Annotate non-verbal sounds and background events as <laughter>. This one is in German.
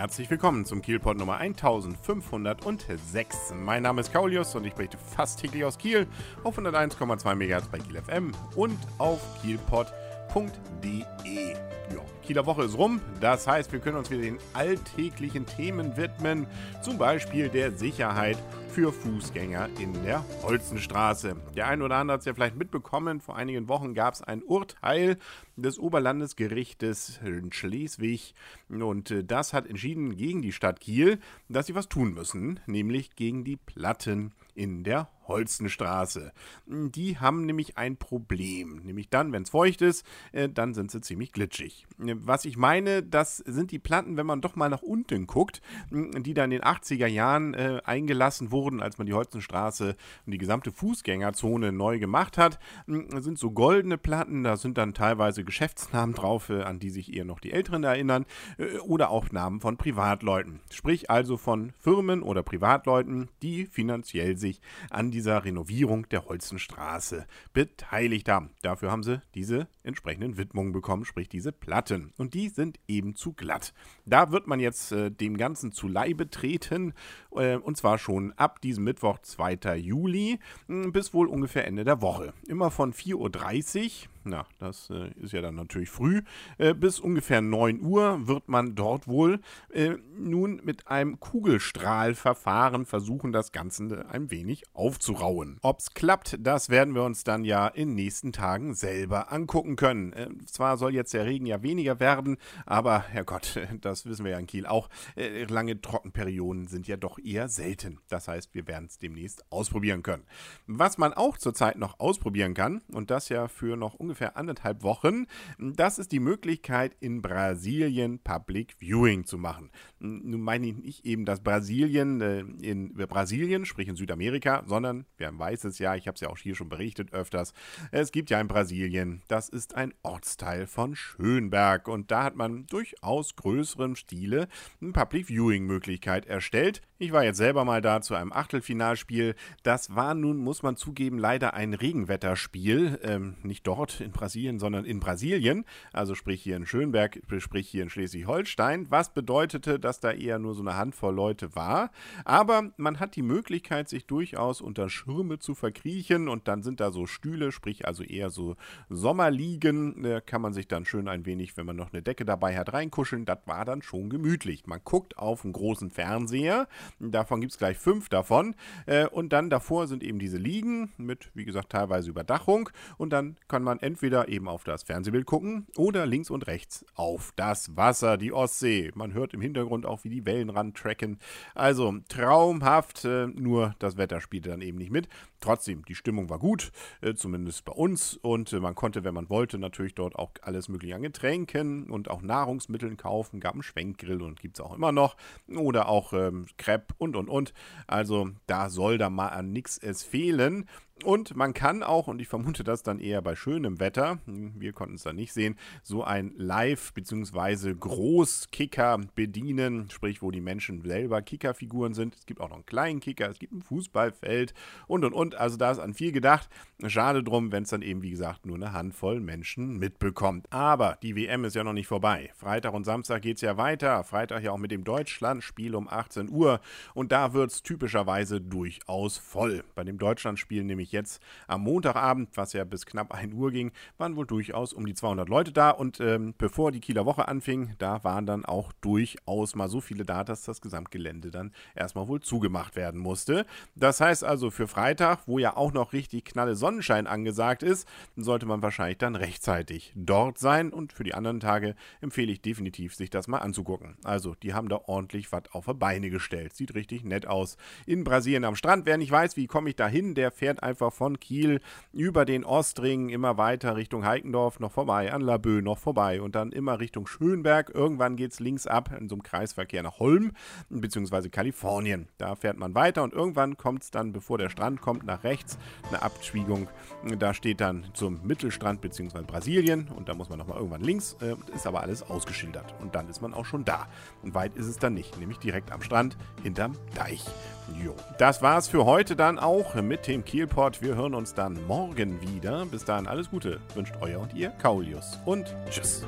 Herzlich willkommen zum Kielpot Nummer 1506. Mein Name ist Kaulius und ich berichte fast täglich aus Kiel auf 101,2 MHz bei Kiel FM und auf kielpot.de. Ja, Kieler Woche ist rum, das heißt, wir können uns wieder den alltäglichen Themen widmen, zum Beispiel der Sicherheit für Fußgänger in der Holzenstraße. Der eine oder andere hat es ja vielleicht mitbekommen, vor einigen Wochen gab es ein Urteil des Oberlandesgerichtes in Schleswig. Und äh, das hat entschieden gegen die Stadt Kiel, dass sie was tun müssen, nämlich gegen die Platten in der Holzenstraße. Die haben nämlich ein Problem. Nämlich dann, wenn es feucht ist, äh, dann sind sie ziemlich glitschig. Was ich meine, das sind die Platten, wenn man doch mal nach unten guckt, die dann in den 80er Jahren äh, eingelassen wurden, als man die Holzenstraße und die gesamte Fußgängerzone neu gemacht hat. Das sind so goldene Platten, da sind dann teilweise Geschäftsnamen drauf, äh, an die sich eher noch die Älteren erinnern, oder auch Namen von Privatleuten. Sprich also von Firmen oder Privatleuten, die finanziell sich an die dieser Renovierung der Holzenstraße beteiligt haben. Dafür haben sie diese entsprechenden Widmungen bekommen, sprich diese Platten. Und die sind eben zu glatt. Da wird man jetzt äh, dem Ganzen zu Leibe treten, äh, und zwar schon ab diesem Mittwoch, 2. Juli, bis wohl ungefähr Ende der Woche. Immer von 4.30 Uhr na, das äh, ist ja dann natürlich früh, äh, bis ungefähr 9 Uhr wird man dort wohl äh, nun mit einem Kugelstrahlverfahren versuchen, das Ganze ein wenig aufzurauen. Ob es klappt, das werden wir uns dann ja in nächsten Tagen selber angucken können. Äh, zwar soll jetzt der Regen ja weniger werden, aber Herrgott, <laughs> das wissen wir ja in Kiel auch, äh, lange Trockenperioden sind ja doch eher selten. Das heißt, wir werden es demnächst ausprobieren können. Was man auch zurzeit noch ausprobieren kann, und das ja für noch ungefähr ungefähr anderthalb Wochen. Das ist die Möglichkeit, in Brasilien Public Viewing zu machen. Nun meine ich nicht eben das Brasilien äh, in Brasilien, sprich in Südamerika, sondern, wer weiß es ja, ich habe es ja auch hier schon berichtet öfters, es gibt ja in Brasilien, das ist ein Ortsteil von Schönberg und da hat man durchaus größeren Stile eine Public Viewing Möglichkeit erstellt. Ich war jetzt selber mal da zu einem Achtelfinalspiel. Das war nun, muss man zugeben, leider ein Regenwetterspiel. Ähm, nicht dort in Brasilien, sondern in Brasilien. Also sprich hier in Schönberg, sprich hier in Schleswig-Holstein. Was bedeutete, dass da eher nur so eine Handvoll Leute war. Aber man hat die Möglichkeit, sich durchaus unter Schirme zu verkriechen. Und dann sind da so Stühle, sprich also eher so Sommerliegen. Da kann man sich dann schön ein wenig, wenn man noch eine Decke dabei hat, reinkuscheln. Das war dann schon gemütlich. Man guckt auf einen großen Fernseher Davon gibt es gleich fünf davon. Äh, und dann davor sind eben diese Liegen mit, wie gesagt, teilweise Überdachung. Und dann kann man entweder eben auf das Fernsehbild gucken oder links und rechts auf das Wasser, die Ostsee. Man hört im Hintergrund auch, wie die Wellen ran tracken. Also traumhaft, äh, nur das Wetter spielte dann eben nicht mit. Trotzdem, die Stimmung war gut, äh, zumindest bei uns. Und man konnte, wenn man wollte, natürlich dort auch alles mögliche an Getränken und auch Nahrungsmitteln kaufen. Gab einen Schwenkgrill und gibt es auch immer noch. Oder auch ähm, Crepe und und und. Also da soll da mal an nichts es fehlen. Und man kann auch, und ich vermute das dann eher bei schönem Wetter, wir konnten es da nicht sehen, so ein Live- bzw. Großkicker bedienen, sprich, wo die Menschen selber Kickerfiguren sind. Es gibt auch noch einen kleinen Kicker, es gibt ein Fußballfeld und und und. Also da ist an viel gedacht. Schade drum, wenn es dann eben, wie gesagt, nur eine Handvoll Menschen mitbekommt. Aber die WM ist ja noch nicht vorbei. Freitag und Samstag geht es ja weiter. Freitag ja auch mit dem Deutschlandspiel um 18 Uhr. Und da wird es typischerweise durchaus voll. Bei dem Deutschlandspiel nämlich nämlich jetzt am Montagabend, was ja bis knapp 1 Uhr ging, waren wohl durchaus um die 200 Leute da. Und ähm, bevor die Kieler Woche anfing, da waren dann auch durchaus mal so viele da, dass das Gesamtgelände dann erstmal wohl zugemacht werden musste. Das heißt also für Freitag, wo ja auch noch richtig knalle Sonnenschein angesagt ist, sollte man wahrscheinlich dann rechtzeitig dort sein. Und für die anderen Tage empfehle ich definitiv, sich das mal anzugucken. Also, die haben da ordentlich was auf die Beine gestellt. Sieht richtig nett aus. In Brasilien am Strand. Wer nicht weiß, wie komme ich da hin, der fährt einfach einfach von Kiel über den Ostring immer weiter Richtung Heikendorf noch vorbei, an Laboe noch vorbei und dann immer Richtung Schönberg. Irgendwann geht es links ab in so einem Kreisverkehr nach Holm bzw. Kalifornien. Da fährt man weiter und irgendwann kommt es dann, bevor der Strand kommt, nach rechts eine Abschwiegung. Da steht dann zum Mittelstrand bzw. Brasilien und da muss man nochmal irgendwann links, äh, ist aber alles ausgeschildert und dann ist man auch schon da. Und weit ist es dann nicht, nämlich direkt am Strand hinterm Deich. Jo. Das war's für heute dann auch mit dem Kielpot. Wir hören uns dann morgen wieder. Bis dahin alles Gute. Wünscht euer und ihr Kaulius. Und tschüss.